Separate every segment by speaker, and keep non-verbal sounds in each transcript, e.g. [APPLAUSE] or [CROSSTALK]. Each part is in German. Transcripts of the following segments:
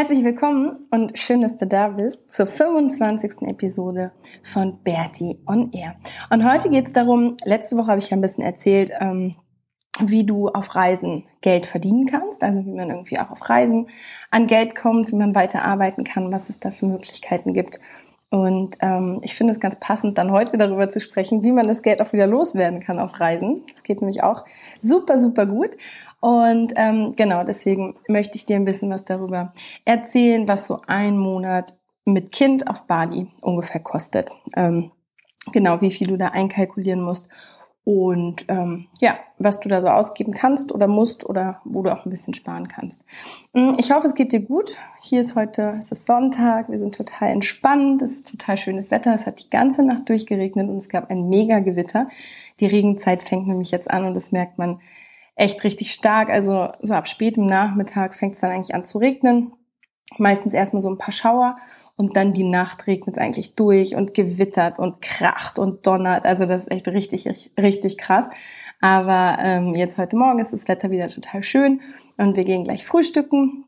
Speaker 1: Herzlich willkommen und schön, dass du da bist zur 25. Episode von Bertie on Air. Und heute geht es darum, letzte Woche habe ich ja ein bisschen erzählt, ähm, wie du auf Reisen Geld verdienen kannst, also wie man irgendwie auch auf Reisen an Geld kommt, wie man weiter arbeiten kann, was es da für Möglichkeiten gibt. Und ähm, ich finde es ganz passend, dann heute darüber zu sprechen, wie man das Geld auch wieder loswerden kann auf Reisen. Das geht nämlich auch super, super gut. Und ähm, genau, deswegen möchte ich dir ein bisschen was darüber erzählen, was so ein Monat mit Kind auf Bali ungefähr kostet. Ähm, genau, wie viel du da einkalkulieren musst und ähm, ja, was du da so ausgeben kannst oder musst oder wo du auch ein bisschen sparen kannst. Mm, ich hoffe, es geht dir gut. Hier ist heute, es ist Sonntag, wir sind total entspannt, es ist total schönes Wetter, es hat die ganze Nacht durchgeregnet und es gab ein mega Gewitter. Die Regenzeit fängt nämlich jetzt an und das merkt man echt richtig stark. Also so ab spätem Nachmittag fängt es dann eigentlich an zu regnen. Meistens erstmal so ein paar Schauer und dann die Nacht regnet es eigentlich durch und gewittert und kracht und donnert. Also das ist echt richtig, richtig krass. Aber ähm, jetzt heute Morgen ist das Wetter wieder total schön und wir gehen gleich frühstücken.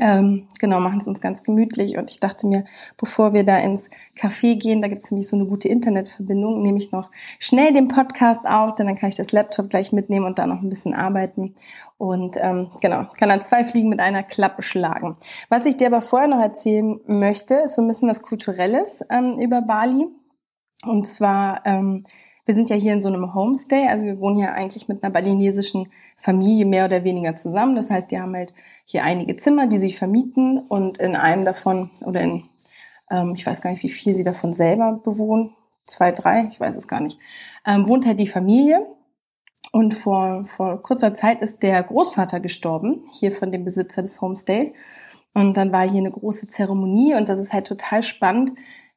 Speaker 1: Ähm, genau, machen es uns ganz gemütlich. Und ich dachte mir, bevor wir da ins Café gehen, da gibt es nämlich so eine gute Internetverbindung, nehme ich noch schnell den Podcast auf, denn dann kann ich das Laptop gleich mitnehmen und da noch ein bisschen arbeiten. Und ähm, genau, kann dann zwei Fliegen mit einer Klappe schlagen. Was ich dir aber vorher noch erzählen möchte, ist so ein bisschen was Kulturelles ähm, über Bali. Und zwar ähm, wir sind ja hier in so einem Homestay, also wir wohnen hier eigentlich mit einer balinesischen Familie mehr oder weniger zusammen. Das heißt, die haben halt hier einige Zimmer, die sie vermieten und in einem davon oder in, ähm, ich weiß gar nicht, wie viel sie davon selber bewohnen, zwei, drei, ich weiß es gar nicht, ähm, wohnt halt die Familie. Und vor, vor kurzer Zeit ist der Großvater gestorben, hier von dem Besitzer des Homestays. Und dann war hier eine große Zeremonie und das ist halt total spannend,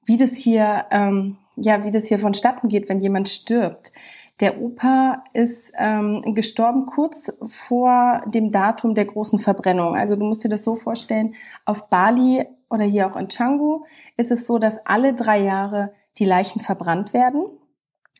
Speaker 1: wie das hier, ähm, ja, wie das hier vonstatten geht, wenn jemand stirbt. Der Opa ist ähm, gestorben kurz vor dem Datum der großen Verbrennung. Also du musst dir das so vorstellen, auf Bali oder hier auch in Canggu ist es so, dass alle drei Jahre die Leichen verbrannt werden.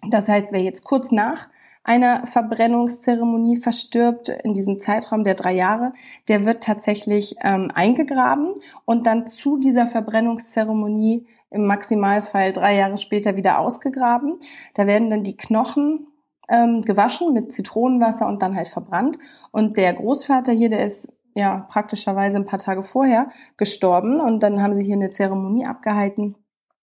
Speaker 1: Das heißt, wer jetzt kurz nach einer Verbrennungszeremonie verstirbt in diesem Zeitraum der drei Jahre, der wird tatsächlich ähm, eingegraben und dann zu dieser Verbrennungszeremonie im Maximalfall drei Jahre später wieder ausgegraben. Da werden dann die Knochen ähm, gewaschen mit Zitronenwasser und dann halt verbrannt. Und der Großvater hier, der ist ja praktischerweise ein paar Tage vorher gestorben und dann haben sie hier eine Zeremonie abgehalten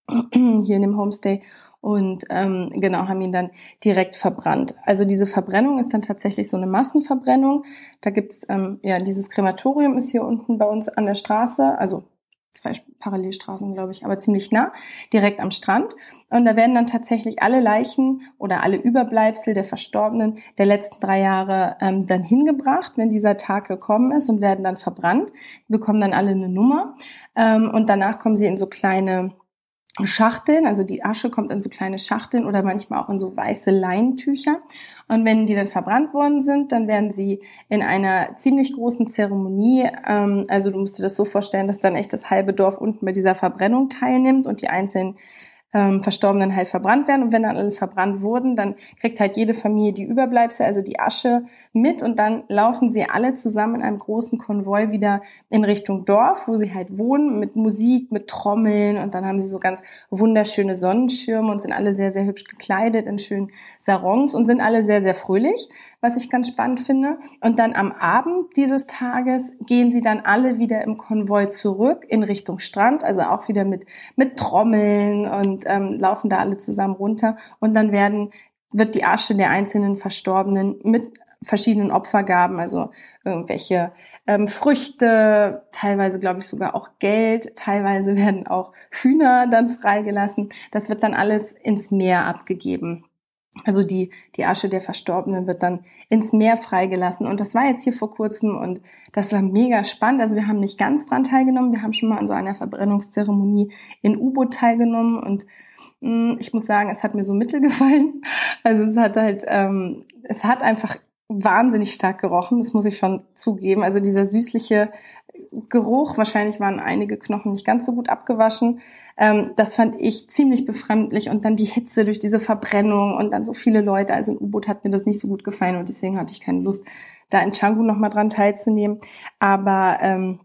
Speaker 1: [CLEARS THROAT] hier in dem Homestay und ähm, genau haben ihn dann direkt verbrannt. Also diese Verbrennung ist dann tatsächlich so eine Massenverbrennung. Da gibt's ähm, ja dieses Krematorium ist hier unten bei uns an der Straße, also zwei Parallelstraßen, glaube ich, aber ziemlich nah, direkt am Strand. Und da werden dann tatsächlich alle Leichen oder alle Überbleibsel der Verstorbenen der letzten drei Jahre ähm, dann hingebracht, wenn dieser Tag gekommen ist und werden dann verbrannt. Die bekommen dann alle eine Nummer. Ähm, und danach kommen sie in so kleine Schachteln, also die Asche kommt in so kleine Schachteln oder manchmal auch in so weiße Leintücher. Und wenn die dann verbrannt worden sind, dann werden sie in einer ziemlich großen Zeremonie, ähm, also du musst dir das so vorstellen, dass dann echt das halbe Dorf unten bei dieser Verbrennung teilnimmt und die einzelnen ähm, Verstorbenen halt verbrannt werden. Und wenn dann alle verbrannt wurden, dann kriegt halt jede Familie die Überbleibsel, also die Asche mit. Und dann laufen sie alle zusammen in einem großen Konvoi wieder in Richtung Dorf, wo sie halt wohnen, mit Musik, mit Trommeln. Und dann haben sie so ganz wunderschöne Sonnenschirme und sind alle sehr, sehr hübsch gekleidet in schönen Sarons und sind alle sehr, sehr fröhlich was ich ganz spannend finde. Und dann am Abend dieses Tages gehen sie dann alle wieder im Konvoi zurück in Richtung Strand, also auch wieder mit, mit Trommeln und ähm, laufen da alle zusammen runter. Und dann werden wird die Asche der einzelnen Verstorbenen mit verschiedenen Opfergaben, also irgendwelche ähm, Früchte, teilweise glaube ich sogar auch Geld, teilweise [LAUGHS] werden auch Hühner dann freigelassen. Das wird dann alles ins Meer abgegeben. Also die, die Asche der Verstorbenen wird dann ins Meer freigelassen. Und das war jetzt hier vor kurzem und das war mega spannend. Also wir haben nicht ganz dran teilgenommen. Wir haben schon mal an so einer Verbrennungszeremonie in U-Boot teilgenommen und mh, hm, ich muss sagen, es hat mir so mittel [LAUGHS] gefallen. Also es hat halt, ähm, es hat einfach wahnsinnig stark gerochen, das muss ich schon zugeben. Also dieser süßliche Geruch, wahrscheinlich waren einige Knochen nicht ganz so gut abgewaschen. Ähm, das fand ich ziemlich befremdlich und dann die Hitze durch diese Verbrennung und dann so viele Leute. Also im U-Boot hat mir das nicht so gut gefallen und deswegen hatte ich keine Lust, da in Canggu nochmal dran teilzunehmen. Aber ähm,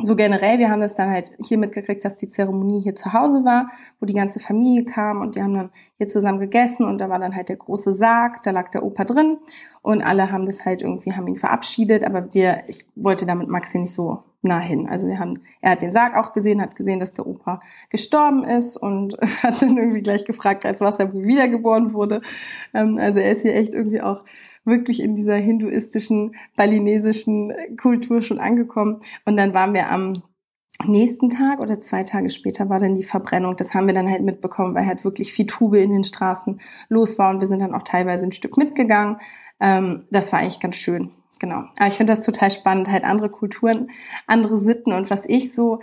Speaker 1: so generell, wir haben das dann halt hier mitgekriegt, dass die Zeremonie hier zu Hause war, wo die ganze Familie kam und die haben dann hier zusammen gegessen und da war dann halt der große Sarg, da lag der Opa drin und alle haben das halt irgendwie, haben ihn verabschiedet, aber wir, ich wollte damit Maxi nicht so nah hin. Also wir haben, er hat den Sarg auch gesehen, hat gesehen, dass der Opa gestorben ist und [LAUGHS] hat dann irgendwie gleich gefragt, als was er wiedergeboren wurde. Ähm, also er ist hier echt irgendwie auch wirklich in dieser hinduistischen, balinesischen Kultur schon angekommen. Und dann waren wir am nächsten Tag oder zwei Tage später war dann die Verbrennung. Das haben wir dann halt mitbekommen, weil halt wirklich viel Tube in den Straßen los war und wir sind dann auch teilweise ein Stück mitgegangen. Ähm, das war eigentlich ganz schön. Genau. Aber ich finde das total spannend, halt andere Kulturen, andere Sitten und was ich so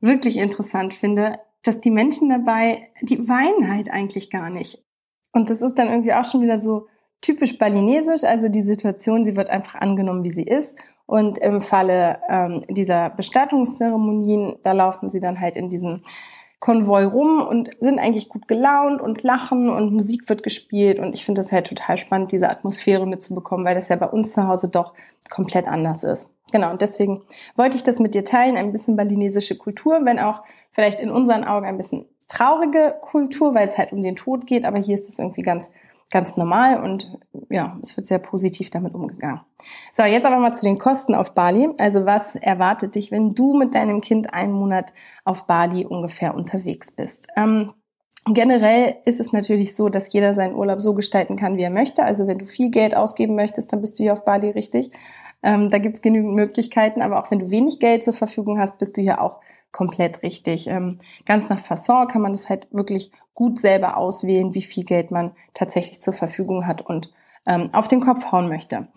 Speaker 1: wirklich interessant finde, dass die Menschen dabei, die weinen halt eigentlich gar nicht. Und das ist dann irgendwie auch schon wieder so typisch balinesisch, also die Situation, sie wird einfach angenommen, wie sie ist. Und im Falle ähm, dieser Bestattungszeremonien, da laufen sie dann halt in diesen Konvoi rum und sind eigentlich gut gelaunt und lachen und Musik wird gespielt. Und ich finde das halt total spannend, diese Atmosphäre mitzubekommen, weil das ja bei uns zu Hause doch komplett anders ist. Genau, und deswegen wollte ich das mit dir teilen, ein bisschen balinesische Kultur, wenn auch vielleicht in unseren Augen ein bisschen traurige Kultur, weil es halt um den Tod geht, aber hier ist das irgendwie ganz ganz normal und ja, es wird sehr positiv damit umgegangen. So, jetzt aber mal zu den Kosten auf Bali. Also was erwartet dich, wenn du mit deinem Kind einen Monat auf Bali ungefähr unterwegs bist? Ähm, generell ist es natürlich so, dass jeder seinen Urlaub so gestalten kann, wie er möchte. Also wenn du viel Geld ausgeben möchtest, dann bist du hier auf Bali richtig. Ähm, da gibt's genügend Möglichkeiten, aber auch wenn du wenig Geld zur Verfügung hast, bist du hier auch komplett richtig. Ähm, ganz nach Fasson kann man das halt wirklich gut selber auswählen, wie viel Geld man tatsächlich zur Verfügung hat und ähm, auf den Kopf hauen möchte.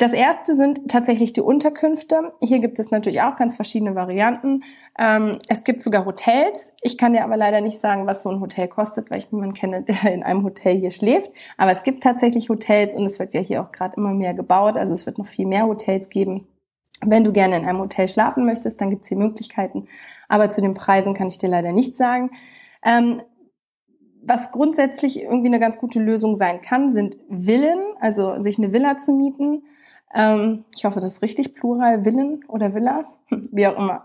Speaker 1: Das erste sind tatsächlich die Unterkünfte. Hier gibt es natürlich auch ganz verschiedene Varianten. Ähm, es gibt sogar Hotels. Ich kann dir aber leider nicht sagen, was so ein Hotel kostet, weil ich niemanden kenne, [LAUGHS] der in einem Hotel hier schläft. Aber es gibt tatsächlich Hotels und es wird ja hier auch gerade immer mehr gebaut. Also es wird noch viel mehr Hotels geben. Wenn du gerne in einem Hotel schlafen möchtest, dann gibt es hier Möglichkeiten. Aber zu den Preisen kann ich dir leider nicht sagen. Ähm, was grundsätzlich irgendwie eine ganz gute Lösung sein kann, sind Villen, also sich eine Villa zu mieten. Ähm, ich hoffe, das ist richtig plural, Villen oder Villas, [LAUGHS] wie auch immer.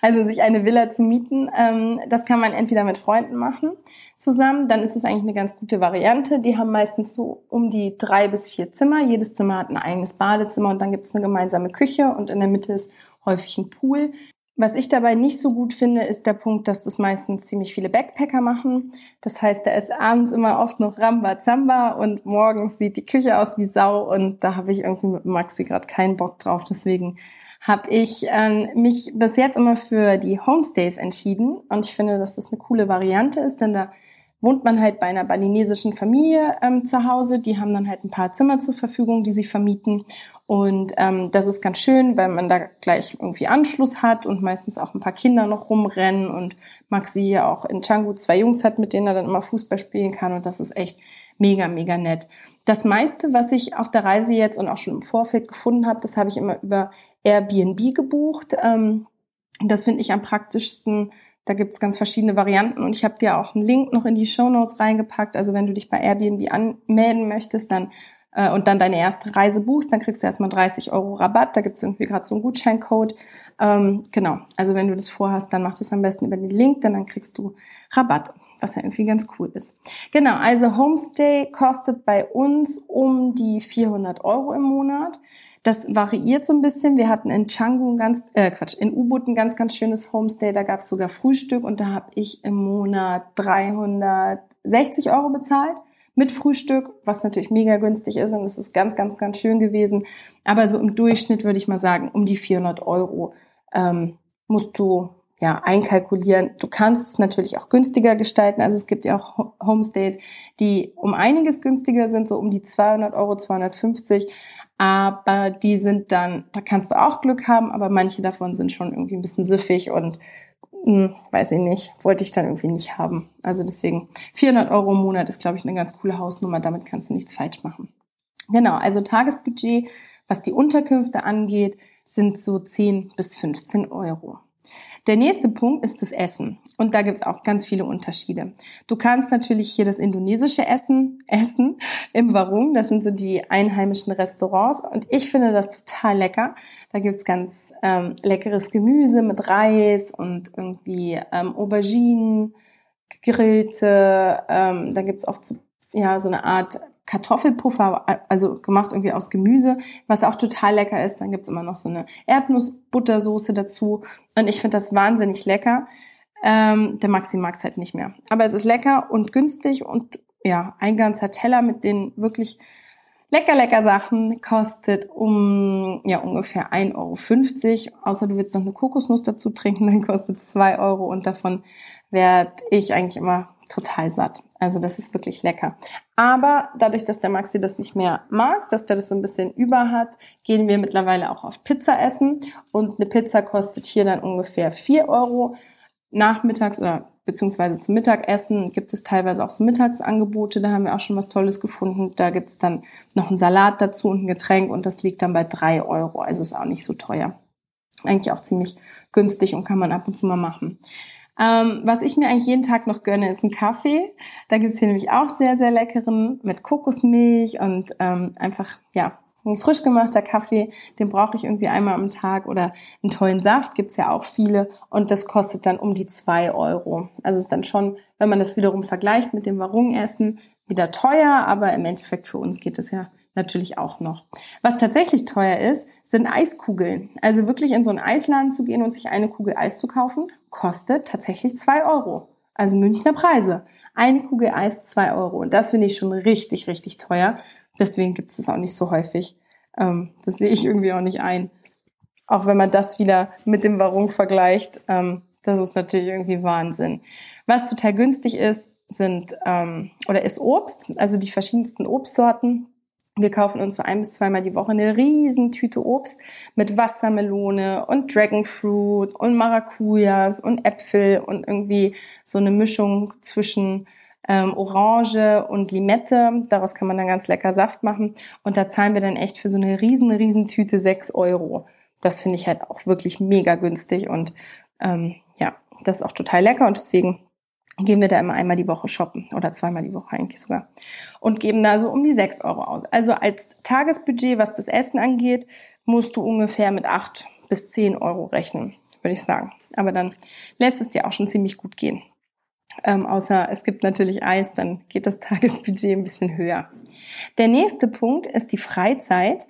Speaker 1: Also sich eine Villa zu mieten, ähm, das kann man entweder mit Freunden machen zusammen, dann ist es eigentlich eine ganz gute Variante. Die haben meistens so um die drei bis vier Zimmer. Jedes Zimmer hat ein eigenes Badezimmer und dann gibt es eine gemeinsame Küche und in der Mitte ist häufig ein Pool. Was ich dabei nicht so gut finde, ist der Punkt, dass das meistens ziemlich viele Backpacker machen. Das heißt, da ist abends immer oft noch Rambazamba und morgens sieht die Küche aus wie Sau und da habe ich irgendwie mit Maxi gerade keinen Bock drauf. Deswegen habe ich ähm, mich bis jetzt immer für die Homestays entschieden und ich finde, dass das eine coole Variante ist, denn da wohnt man halt bei einer balinesischen Familie ähm, zu Hause. Die haben dann halt ein paar Zimmer zur Verfügung, die sie vermieten und ähm, das ist ganz schön, weil man da gleich irgendwie Anschluss hat und meistens auch ein paar Kinder noch rumrennen und Maxi ja auch in Changu zwei Jungs hat, mit denen er dann immer Fußball spielen kann und das ist echt mega, mega nett. Das meiste, was ich auf der Reise jetzt und auch schon im Vorfeld gefunden habe, das habe ich immer über Airbnb gebucht. Ähm, das finde ich am praktischsten. Da gibt's ganz verschiedene Varianten und ich habe dir auch einen Link noch in die Show Notes reingepackt. Also wenn du dich bei Airbnb anmelden möchtest, dann äh, und dann deine erste Reise buchst, dann kriegst du erstmal 30 Euro Rabatt. Da gibt es irgendwie gerade so einen Gutscheincode. Ähm, genau, also wenn du das vorhast, dann mach das am besten über den Link, denn dann kriegst du Rabatt, was ja irgendwie ganz cool ist. Genau, also Homestay kostet bei uns um die 400 Euro im Monat. Das variiert so ein bisschen. Wir hatten in Canggu ein ganz, äh Quatsch, in U-Boot ein ganz, ganz schönes Homestay. Da gab es sogar Frühstück und da habe ich im Monat 360 Euro bezahlt mit Frühstück, was natürlich mega günstig ist und es ist ganz, ganz, ganz schön gewesen. Aber so im Durchschnitt würde ich mal sagen, um die 400 Euro ähm, musst du ja einkalkulieren. Du kannst es natürlich auch günstiger gestalten. Also es gibt ja auch Homestays, die um einiges günstiger sind, so um die 200 Euro, 250. Aber die sind dann, da kannst du auch Glück haben, aber manche davon sind schon irgendwie ein bisschen süffig und hm, weiß ich nicht, wollte ich dann irgendwie nicht haben. Also deswegen 400 Euro im Monat ist, glaube ich, eine ganz coole Hausnummer. Damit kannst du nichts falsch machen. Genau, also Tagesbudget, was die Unterkünfte angeht, sind so 10 bis 15 Euro. Der nächste Punkt ist das Essen. Und da gibt's auch ganz viele Unterschiede. Du kannst natürlich hier das indonesische Essen essen im Warung. Das sind so die einheimischen Restaurants. Und ich finde das total lecker. Da gibt's ganz ähm, leckeres Gemüse mit Reis und irgendwie ähm, Auberginen, gegrillte. Ähm, da gibt's oft so, ja, so eine Art Kartoffelpuffer, also gemacht irgendwie aus Gemüse, was auch total lecker ist. Dann gibt's immer noch so eine Erdnussbuttersoße dazu. Und ich finde das wahnsinnig lecker. Ähm, der Maxi mag's halt nicht mehr. Aber es ist lecker und günstig und ja, ein ganzer Teller mit den wirklich lecker, lecker Sachen kostet um ja ungefähr 1,50 Euro. Außer du willst noch eine Kokosnuss dazu trinken, [LAUGHS] dann kostet es 2 Euro und davon werde ich eigentlich immer total satt. Also das ist wirklich lecker. Aber dadurch, dass der Maxi das nicht mehr mag, dass der das so ein bisschen über hat, gehen wir mittlerweile auch auf Pizza essen. Und eine Pizza kostet hier dann ungefähr vier Euro. Nachmittags oder beziehungsweise zum Mittagessen gibt es teilweise auch so Mittagsangebote. Da haben wir auch schon was Tolles gefunden. Da gibt's dann noch einen Salat dazu und ein Getränk und das liegt dann bei drei Euro. Also ist auch nicht so teuer. Eigentlich auch ziemlich günstig und kann man ab und zu mal machen. Ähm, was ich mir eigentlich jeden Tag noch gönne, ist ein Kaffee. Da gibt's hier nämlich auch sehr, sehr leckeren mit Kokosmilch und ähm, einfach, ja, ein frisch gemachter Kaffee, den brauche ich irgendwie einmal am Tag oder einen tollen Saft gibt's ja auch viele und das kostet dann um die zwei Euro. Also ist dann schon, wenn man das wiederum vergleicht mit dem Warung-Essen, wieder teuer, aber im Endeffekt für uns geht es ja natürlich auch noch. Was tatsächlich teuer ist, sind Eiskugeln. Also wirklich in so einen Eisladen zu gehen und sich eine Kugel Eis zu kaufen, kostet tatsächlich zwei Euro. Also Münchner Preise. Eine Kugel Eis zwei Euro. Und das finde ich schon richtig, richtig teuer. Deswegen gibt es das auch nicht so häufig. Ähm, das sehe ich irgendwie auch nicht ein. Auch wenn man das wieder mit dem Warum vergleicht, ähm, das ist natürlich irgendwie Wahnsinn. Was total günstig ist, sind ähm, oder ist Obst, also die verschiedensten Obstsorten. Wir kaufen uns so ein bis zweimal die Woche eine riesen Tüte Obst mit Wassermelone und Dragonfruit und Maracujas und Äpfel und irgendwie so eine Mischung zwischen ähm, Orange und Limette. Daraus kann man dann ganz lecker Saft machen. Und da zahlen wir dann echt für so eine riesen, riesen Tüte sechs Euro. Das finde ich halt auch wirklich mega günstig und ähm, ja, das ist auch total lecker und deswegen gehen wir da immer einmal die Woche shoppen oder zweimal die Woche eigentlich sogar und geben da so um die sechs Euro aus. Also als Tagesbudget, was das Essen angeht, musst du ungefähr mit acht bis zehn Euro rechnen, würde ich sagen. Aber dann lässt es dir auch schon ziemlich gut gehen. Ähm, außer es gibt natürlich Eis, dann geht das [LAUGHS] Tagesbudget ein bisschen höher. Der nächste Punkt ist die Freizeit.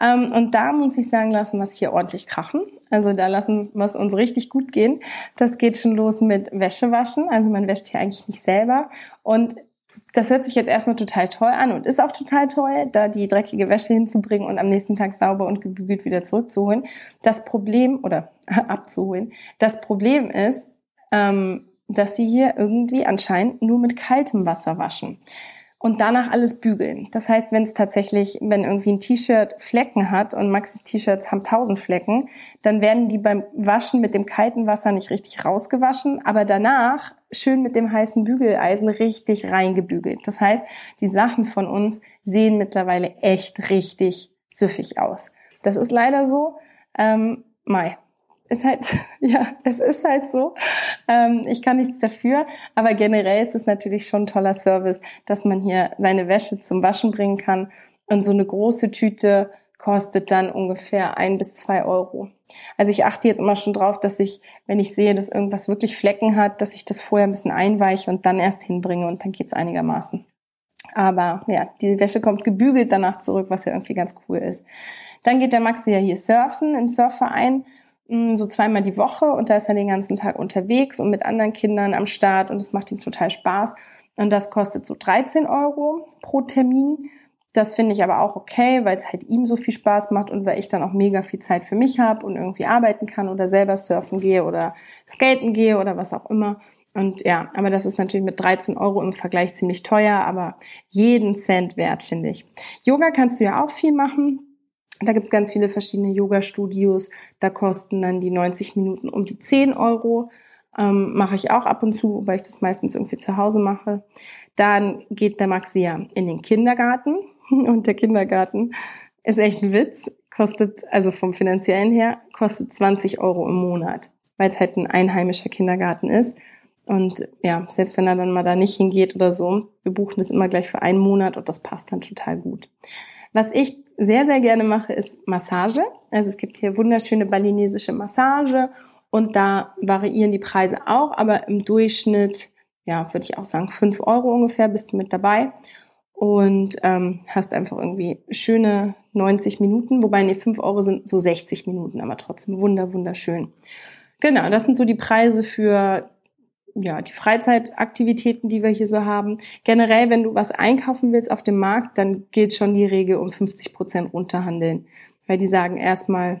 Speaker 1: Ähm, und da muss ich sagen, lassen wir es hier ordentlich krachen. Also da lassen wir es uns richtig gut gehen. Das geht schon los mit Wäschewaschen. Also man wäscht hier eigentlich nicht selber. Und das hört sich jetzt erstmal total toll an und ist auch total toll, da die dreckige Wäsche hinzubringen und am nächsten Tag sauber und gebügelt wieder zurückzuholen. Das Problem, oder [LAUGHS] abzuholen, das Problem ist, ähm, dass sie hier irgendwie anscheinend nur mit kaltem Wasser waschen und danach alles bügeln. Das heißt, wenn es tatsächlich, wenn irgendwie ein T-Shirt Flecken hat und Maxis T-Shirts haben tausend Flecken, dann werden die beim Waschen mit dem kalten Wasser nicht richtig rausgewaschen, aber danach schön mit dem heißen Bügeleisen richtig reingebügelt. Das heißt, die Sachen von uns sehen mittlerweile echt richtig süffig aus. Das ist leider so. Ähm, Mai, ist halt, [LAUGHS] ja, es ist halt so. Ähm, ich kann nichts dafür, aber generell ist es natürlich schon ein toller Service, dass man hier seine Wäsche zum Waschen bringen kann. Und so eine große Tüte kostet dann ungefähr ein bis zwei Euro. Also ich achte jetzt immer schon drauf, dass ich, wenn ich sehe, dass irgendwas wirklich Flecken hat, dass ich das vorher ein bisschen einweiche und dann erst hinbringe und dann geht's einigermaßen. Aber ja, die Wäsche kommt gebügelt danach zurück, was ja irgendwie ganz cool ist. Dann geht der Maxi ja hier surfen im Surfverein so zweimal die Woche und da ist er den ganzen Tag unterwegs und mit anderen Kindern am Start und es macht ihm total Spaß. Und das kostet so 13 Euro pro Termin. Das finde ich aber auch okay, weil es halt ihm so viel Spaß macht und weil ich dann auch mega viel Zeit für mich habe und irgendwie arbeiten kann oder selber surfen gehe oder skaten gehe oder was auch immer. Und ja, aber das ist natürlich mit 13 Euro im Vergleich ziemlich teuer, aber jeden Cent wert, finde ich. Yoga kannst du ja auch viel machen. Da gibt's ganz viele verschiedene Yoga-Studios. Da kosten dann die 90 Minuten um die 10 Euro. Ähm, mache ich auch ab und zu, weil ich das meistens irgendwie zu Hause mache. Dann geht der Maxi ja in den Kindergarten. [LAUGHS] Und der Kindergarten ist echt ein Witz. Kostet, also vom finanziellen her, kostet 20 Euro im Monat, weil es halt ein einheimischer Kindergarten ist. Und ja, selbst wenn er dann mal da nicht hingeht oder so, wir buchen das immer gleich für einen Monat und das passt dann total gut. Was ich sehr, sehr gerne mache, ist Massage. Also es gibt hier wunderschöne balinesische Massage und da variieren die Preise auch, aber im Durchschnitt, ja, würde ich auch sagen, fünf Euro ungefähr bist du mit dabei und ähm, hast einfach irgendwie schöne 90 Minuten, wobei nee, fünf Euro sind so 60 Minuten, aber trotzdem wunder, wunderschön. Genau, das sind so die Preise für ja, die Freizeitaktivitäten, die wir hier so haben. Generell, wenn du was einkaufen willst auf dem Markt, dann gilt schon die Regel um 50 Prozent runterhandeln. Weil die sagen erstmal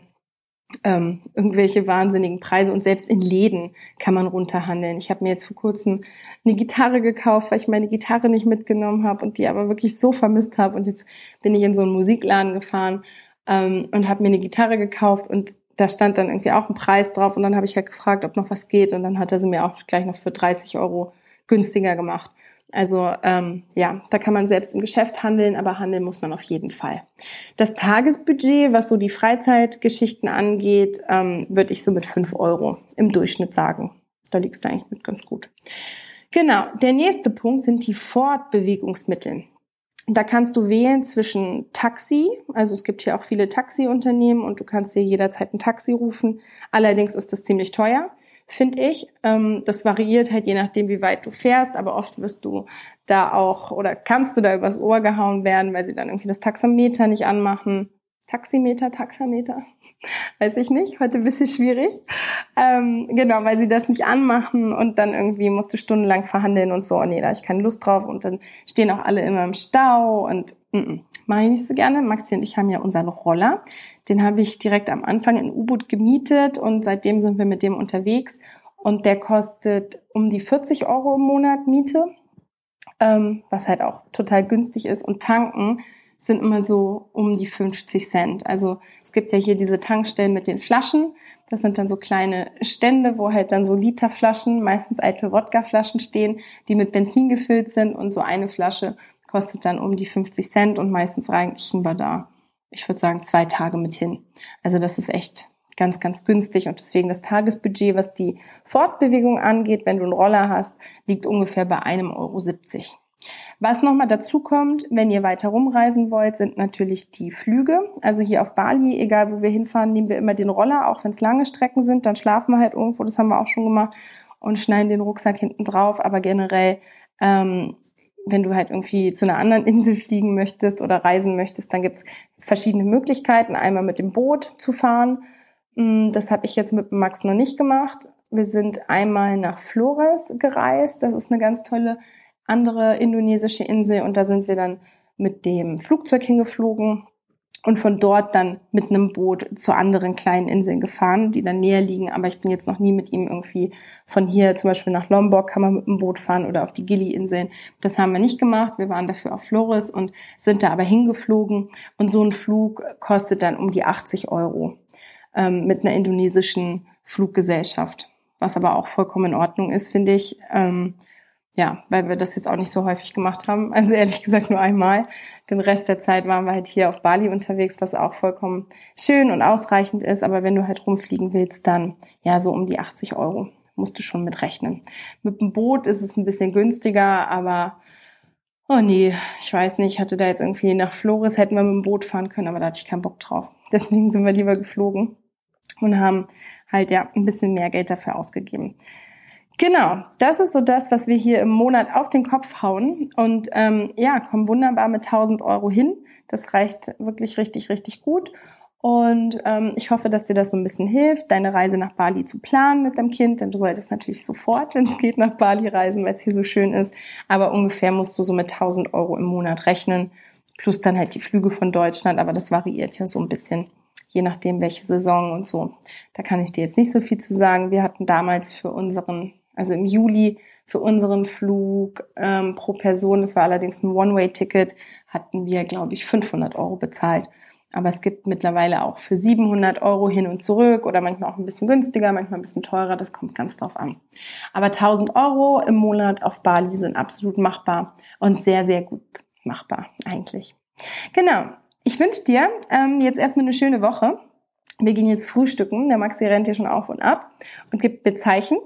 Speaker 1: ähm, irgendwelche wahnsinnigen Preise und selbst in Läden kann man runterhandeln. Ich habe mir jetzt vor kurzem eine Gitarre gekauft, weil ich meine Gitarre nicht mitgenommen habe und die aber wirklich so vermisst habe. Und jetzt bin ich in so einen Musikladen gefahren ähm, und habe mir eine Gitarre gekauft und da stand dann irgendwie auch ein Preis drauf und dann habe ich halt gefragt, ob noch was geht und dann hat er sie mir auch gleich noch für 30 Euro günstiger gemacht. Also ähm, ja, da kann man selbst im Geschäft handeln, aber handeln muss man auf jeden Fall. Das Tagesbudget, was so die Freizeitgeschichten angeht, ähm, würde ich so mit 5 Euro im Durchschnitt sagen. Da liegst du eigentlich mit ganz gut. Genau, der nächste Punkt sind die Fortbewegungsmittel. Da kannst du wählen zwischen Taxi, also es gibt hier auch viele Taxiunternehmen und du kannst dir jederzeit ein Taxi rufen. Allerdings ist das ziemlich teuer, finde ich. Ähm, das variiert halt je nachdem, wie weit du fährst, aber oft wirst du da auch oder kannst du da übers Ohr gehauen werden, weil sie dann irgendwie das Taxameter nicht anmachen. Taximeter, Taxameter, [LAUGHS] weiß ich nicht, heute ein bisschen schwierig. Ähm, genau, weil sie das nicht anmachen und dann irgendwie musst du stundenlang verhandeln und so. Oh nee, da habe ich keine Lust drauf und dann stehen auch alle immer im Stau und mm -mm, mache ich nicht so gerne. Maxi und ich haben ja unseren Roller. Den habe ich direkt am Anfang in U-Boot gemietet und seitdem sind wir mit dem unterwegs und der kostet um die 40 Euro im Monat Miete, ähm, was halt auch total günstig ist und tanken sind immer so um die 50 Cent. Also es gibt ja hier diese Tankstellen mit den Flaschen. Das sind dann so kleine Stände, wo halt dann so Literflaschen, meistens alte Wodkaflaschen stehen, die mit Benzin gefüllt sind und so eine Flasche kostet dann um die 50 Cent und meistens reichen wir da, ich würde sagen, zwei Tage mit hin. Also das ist echt ganz, ganz günstig und deswegen das Tagesbudget, was die Fortbewegung angeht, wenn du einen Roller hast, liegt ungefähr bei einem Euro. 70. Was nochmal dazu kommt, wenn ihr weiter rumreisen wollt, sind natürlich die Flüge. Also hier auf Bali, egal wo wir hinfahren, nehmen wir immer den Roller, auch wenn es lange Strecken sind, dann schlafen wir halt irgendwo, das haben wir auch schon gemacht, und schneiden den Rucksack hinten drauf. Aber generell, ähm, wenn du halt irgendwie zu einer anderen [LAUGHS] Insel fliegen möchtest oder reisen möchtest, dann gibt's verschiedene Möglichkeiten. Einmal mit dem Boot zu fahren. Mm, das habe ich jetzt mit Max noch nicht gemacht. Wir sind einmal nach Flores gereist. Das ist eine ganz tolle andere indonesische Insel und da sind wir dann mit dem Flugzeug hingeflogen und von dort dann mit einem Boot zu anderen kleinen Inseln gefahren, die dann näher liegen. Aber ich bin jetzt noch nie mit ihm irgendwie von hier zum Beispiel nach Lombok kann man mit dem Boot fahren oder auf die Gili-Inseln. Das haben wir nicht gemacht. Wir waren dafür auf Flores und sind da aber hingeflogen. Und so ein Flug kostet dann um die 80 Euro ähm, mit einer indonesischen Fluggesellschaft. Was aber auch vollkommen in Ordnung ist, finde ich. Ähm, ja, weil wir das jetzt auch nicht so häufig gemacht haben. [LAUGHS] Also ehrlich gesagt nur einmal. Den Rest der Zeit waren wir halt hier auf Bali unterwegs, was auch vollkommen schön und ausreichend ist. Aber wenn du halt rumfliegen willst, dann ja so um die 80 Euro musst du schon mitrechnen. Mit dem Boot ist es ein bisschen günstiger, aber oh nee, ich weiß nicht, ich hatte da jetzt irgendwie nach Flores hätten wir mit dem Boot fahren können, aber da hatte ich keinen Bock drauf. [LAUGHS] Deswegen sind wir lieber geflogen und haben halt ja ein bisschen mehr Geld dafür ausgegeben. Genau, das ist so das, was wir hier im Monat auf den Kopf hauen und ähm, ja, kommen wunderbar mit 1000 Euro hin. Das reicht wirklich richtig, richtig gut. Und ähm, ich hoffe, dass dir das so ein bisschen hilft, deine Reise nach Bali zu planen mit deinem Kind. Denn du solltest natürlich sofort, wenn es geht, nach Bali reisen, weil es hier so schön ist. Aber ungefähr musst du so mit 1000 Euro im Monat rechnen. Plus dann halt die Flüge von Deutschland. Aber das variiert ja so ein bisschen, je nachdem, welche Saison und so. Da kann ich dir jetzt nicht so viel zu sagen. Wir hatten damals für unseren, also im Juli, für unseren Flug ähm, pro Person, das war allerdings ein One-Way-Ticket, hatten wir, glaube ich, 500 Euro bezahlt. Aber es gibt mittlerweile auch für 700 Euro hin und zurück oder manchmal auch ein bisschen günstiger, manchmal ein bisschen teurer. Das kommt ganz drauf an. Aber 1000 Euro im Monat auf Bali sind absolut machbar und sehr, sehr gut machbar eigentlich. Genau. Ich wünsche dir ähm, jetzt erstmal eine schöne Woche. Wir gehen jetzt frühstücken. Der Maxi rennt hier schon auf und ab und gibt mir Zeichen.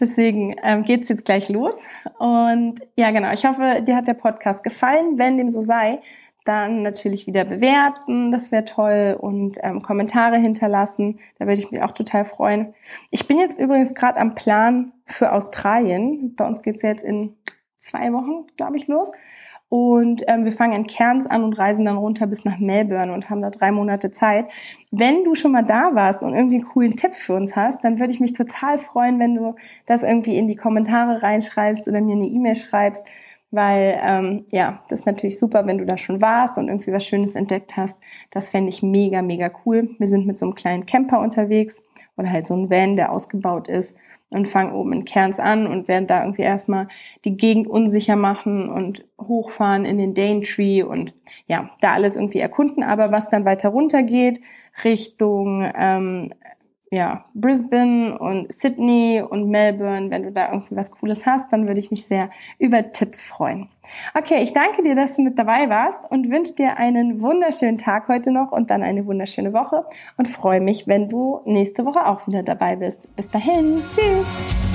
Speaker 1: Deswegen ähm, geht's jetzt gleich los. Und ja, genau. Ich hoffe, dir hat der Podcast gefallen. Wenn dem so sei, dann natürlich wieder bewerten, das wäre toll und ähm, Kommentare hinterlassen, da würde ich mich auch total freuen. Ich bin jetzt übrigens gerade am Plan für Australien. Bei uns geht's jetzt in zwei Wochen, glaube ich, los. Und ähm, wir fangen in Cairns an und reisen dann runter bis nach Melbourne und haben da drei Monate Zeit. Wenn du schon mal da warst und irgendwie einen coolen Tipp für uns hast, dann würde ich mich total freuen, wenn du das irgendwie in die Kommentare reinschreibst oder mir eine E-Mail schreibst weil ähm, ja, das ist natürlich super, wenn du da schon warst und irgendwie was Schönes entdeckt hast. Das fände ich mega, mega cool. Wir sind mit so einem kleinen Camper unterwegs oder halt so ein Van, der ausgebaut ist und fangen oben in Cairns an und werden da irgendwie erstmal die Gegend unsicher machen und hochfahren in den Daintree und ja, da alles irgendwie erkunden. Aber was dann weiter runter geht, Richtung ähm, ja, Brisbane und Sydney und Melbourne, wenn du da irgendwie was Cooles hast, dann würde ich mich sehr über Tipps freuen. Okay, ich danke dir, dass du mit dabei warst und wünsche dir einen wunderschönen Tag heute noch und dann eine wunderschöne Woche und freue mich, wenn du nächste Woche auch wieder dabei bist. Bis dahin, tschüss!